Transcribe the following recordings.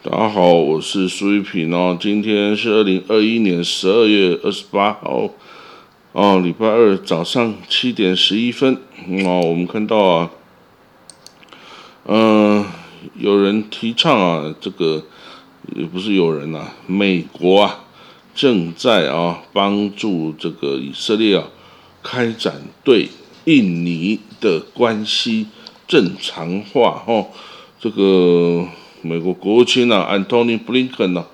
大家好，我是苏玉平哦。今天是二零二一年十二月二十八号，哦，礼拜二早上七点十一分哦。我们看到啊，嗯，有人提倡啊，这个也不是有人呐，美国啊正在啊帮助这个以色列啊开展对印尼的关系正常化哦，这个。美国国务卿啊，安东尼·布林肯呢，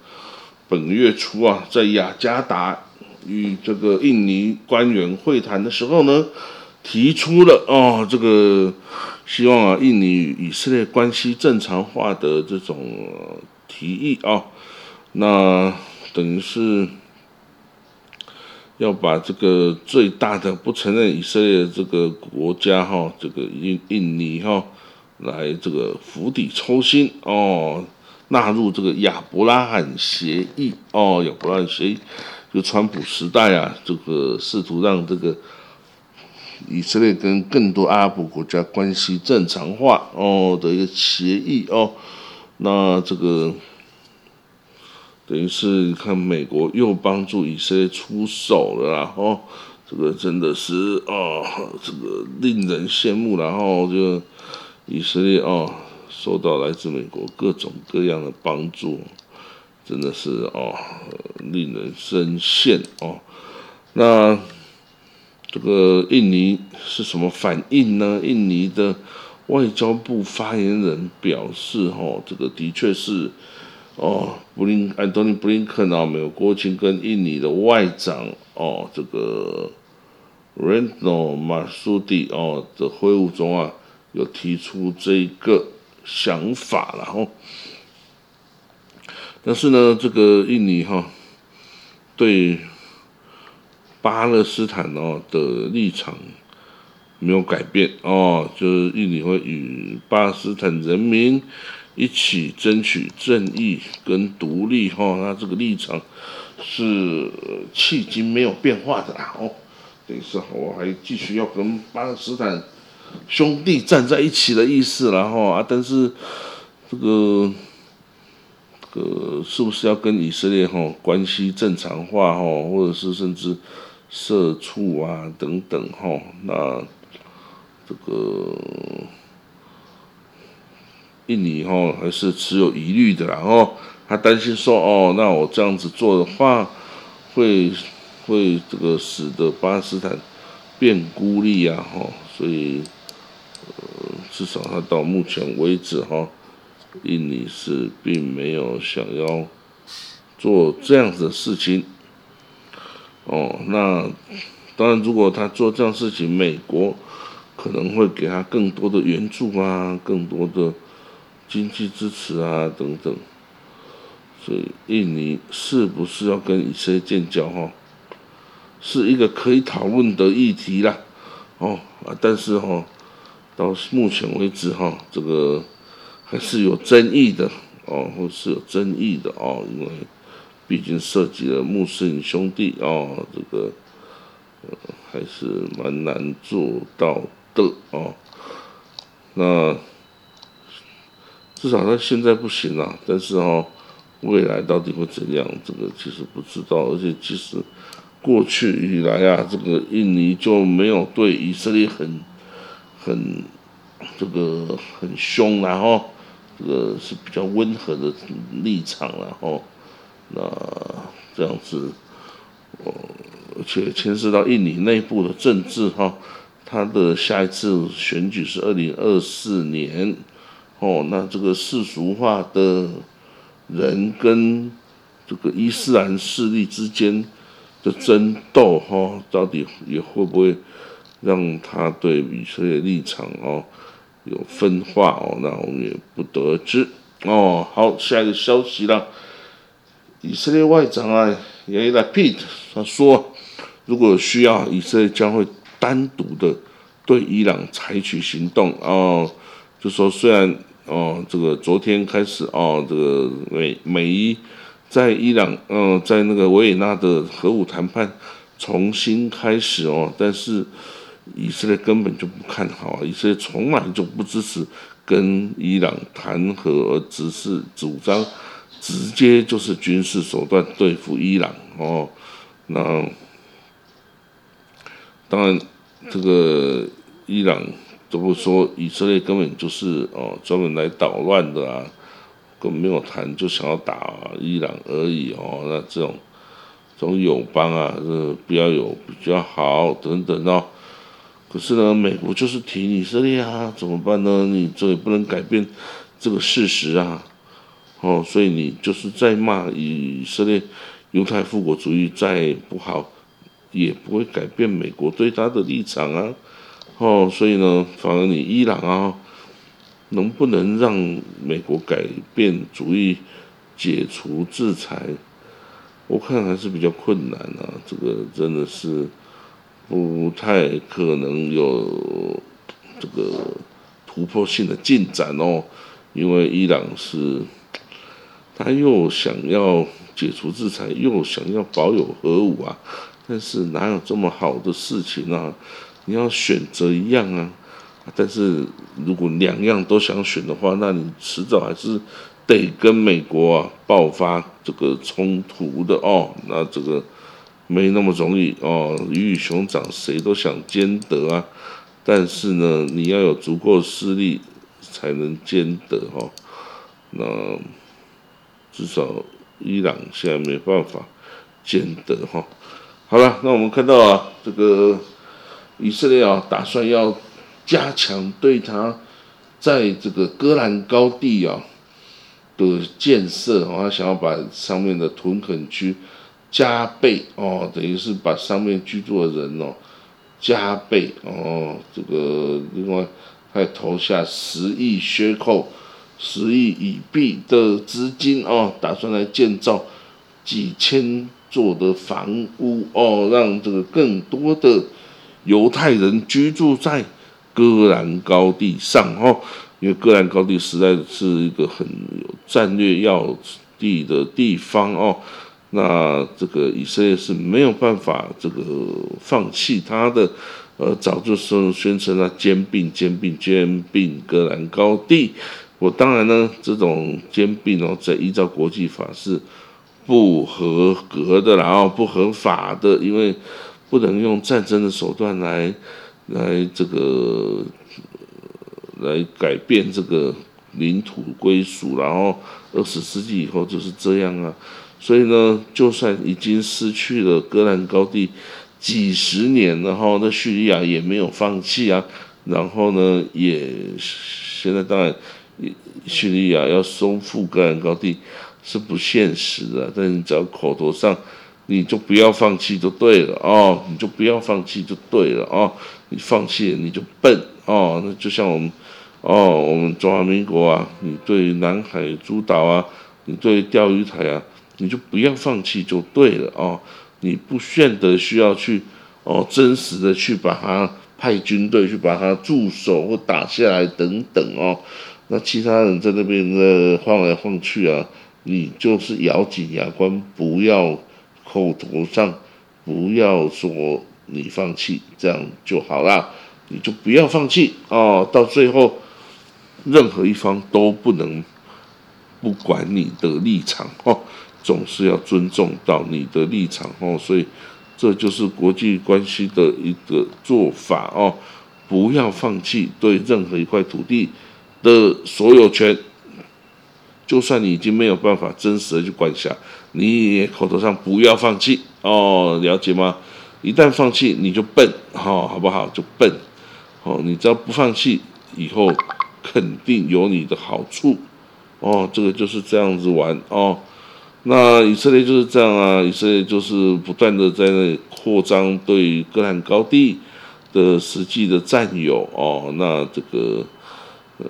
本月初啊，在雅加达与这个印尼官员会谈的时候呢，提出了哦，这个希望啊，印尼与以色列关系正常化的这种提议啊，那等于是要把这个最大的不承认以色列这个国家哈，这个印印尼哈。来这个釜底抽薪哦，纳入这个亚伯拉罕协议哦，亚伯拉罕协议就川普时代啊，这个试图让这个以色列跟更多阿拉伯国家关系正常化哦的一个协议哦，那这个等于是你看美国又帮助以色列出手了，啦哦这个真的是哦，这个令人羡慕，然后就。以色列哦，受到来自美国各种各样的帮助，真的是哦，令人深陷哦。那这个印尼是什么反应呢？印尼的外交部发言人表示，哦，这个的确是哦，布林安东尼布林肯啊，美国国务卿跟印尼的外长哦，这个 Reno 马苏蒂哦的会晤中啊。有提出这个想法，然后，但是呢，这个印尼哈对巴勒斯坦哦的立场没有改变哦，就是印尼会与巴勒斯坦人民一起争取正义跟独立哈，那这个立场是迄今没有变化的啦哦，等于是我还继续要跟巴勒斯坦。兄弟站在一起的意思，然后啊，但是这个这个是不是要跟以色列哈关系正常化哈，或者是甚至社畜啊等等哈，那这个印尼哈还是持有疑虑的，然后他担心说哦，那我这样子做的话，会会这个使得巴基斯坦变孤立啊哈，所以。呃至少他到目前为止哈，印尼是并没有想要做这样子的事情。哦，那当然，如果他做这样事情，美国可能会给他更多的援助啊，更多的经济支持啊等等。所以，印尼是不是要跟以色列建交哈，是一个可以讨论的议题啦。哦啊，但是哈。到目前为止，哈，这个还是有争议的哦，或是有争议的哦，因为毕竟涉及了穆斯林兄弟哦，这个还是蛮难做到的哦。那至少他现在不行了，但是哦，未来到底会怎样，这个其实不知道。而且其实过去以来啊，这个印尼就没有对以色列很。很这个很凶，然后这个是比较温和的立场，然后那这样子，呃，而且牵涉到印尼内部的政治哈，他的下一次选举是二零二四年，哦，那这个世俗化的人跟这个伊斯兰势力之间的争斗哈，到底也会不会？让他对以色列立场哦有分化哦，那我们也不得而知哦。好，下一个消息了，以色列外长啊也来 Pete 他说，如果需要，以色列将会单独的对伊朗采取行动哦。就说虽然哦，这个昨天开始哦，这个美美伊在伊朗嗯，在那个维也纳的核武谈判重新开始哦，但是。以色列根本就不看好啊，以色列从来就不支持跟伊朗谈和，而只是主张直接就是军事手段对付伊朗哦。那当然，这个伊朗都不说以色列根本就是哦专门来捣乱的啊，根本没有谈就想要打伊朗而已哦。那这种这种友邦啊，呃，不要有比较好等等哦。可是呢，美国就是挺以色列啊，怎么办呢？你这也不能改变这个事实啊。哦，所以你就是在骂以色列。犹太复国主义再不好，也不会改变美国对他的立场啊！哦，所以呢，反而你伊朗啊，能不能让美国改变主意、解除制裁？我看还是比较困难啊！这个真的是不太可能有这个突破性的进展哦，因为伊朗是他又想要。解除制裁又想要保有核武啊，但是哪有这么好的事情啊？你要选择一样啊，但是如果两样都想选的话，那你迟早还是得跟美国啊爆发这个冲突的哦。那这个没那么容易哦，鱼与熊掌谁都想兼得啊，但是呢，你要有足够势力才能兼得哈。那至少。伊朗现在没办法兼得哈，好了，那我们看到啊，这个以色列啊，打算要加强对他在这个戈兰高地啊的建设哦，他想要把上面的屯垦区加倍哦，等于是把上面居住的人哦加倍哦，这个另外还投下十亿削扣。十亿以币的资金哦，打算来建造几千座的房屋哦，让这个更多的犹太人居住在戈兰高地上哦，因为戈兰高地实在是一个很有战略要地的地方哦，那这个以色列是没有办法这个放弃他的，呃，早就宣宣称他兼并、兼并、兼并戈兰高地。我当然呢，这种兼并哦，在依照国际法是不合格的，然后不合法的，因为不能用战争的手段来来这个来改变这个领土归属，然后二十世纪以后就是这样啊。所以呢，就算已经失去了戈兰高地几十年，然后那叙利亚也没有放弃啊，然后呢，也现在当然。叙利亚要收复戈兰高地是不现实的，但你只要口头上，你就不要放弃就对了哦，你就不要放弃就对了哦，你放弃了你就笨哦，那就像我们哦，我们中华民国啊，你对南海诸岛啊，你对钓鱼台啊，你就不要放弃就对了哦，你不见得需要去哦，真实的去把它派军队去把它驻守或打下来等等哦。那其他人在那边呢晃来晃去啊，你就是咬紧牙关，不要口头上不要说你放弃，这样就好啦。你就不要放弃哦，到最后任何一方都不能不管你的立场哦，总是要尊重到你的立场哦。所以这就是国际关系的一个做法哦，不要放弃对任何一块土地。的所有权，就算你已经没有办法真实的去管辖，你也口头上不要放弃哦，了解吗？一旦放弃，你就笨，好，好不好？就笨，哦，你只要不放弃，以后肯定有你的好处，哦，这个就是这样子玩哦。那以色列就是这样啊，以色列就是不断的在那里扩张对戈兰高地的实际的占有哦，那这个。呃，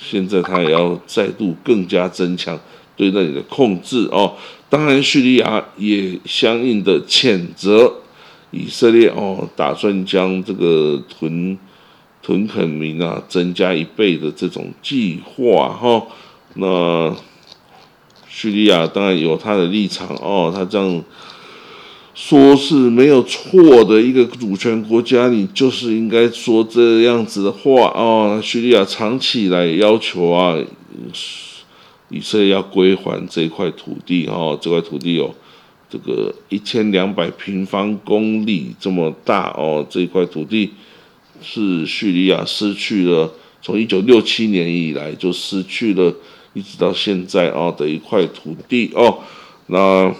现在他也要再度更加增强对那里的控制哦。当然，叙利亚也相应的谴责以色列哦，打算将这个屯屯垦民啊增加一倍的这种计划哈。那叙利亚当然有他的立场哦，他这样。说是没有错的一个主权国家，你就是应该说这样子的话哦。叙利亚长期以来要求啊，以色列要归还这块土地哦，这块土地有这个一千两百平方公里这么大哦，这一块土地是叙利亚失去了，从一九六七年以来就失去了，一直到现在啊的一块土地哦，那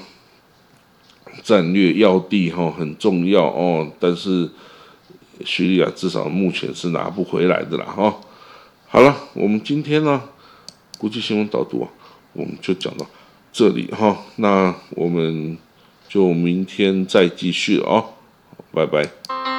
战略要地哈很重要哦，但是叙利亚至少目前是拿不回来的啦哈。好了，我们今天呢国际新闻导读啊，我们就讲到这里哈，那我们就明天再继续哦，拜拜。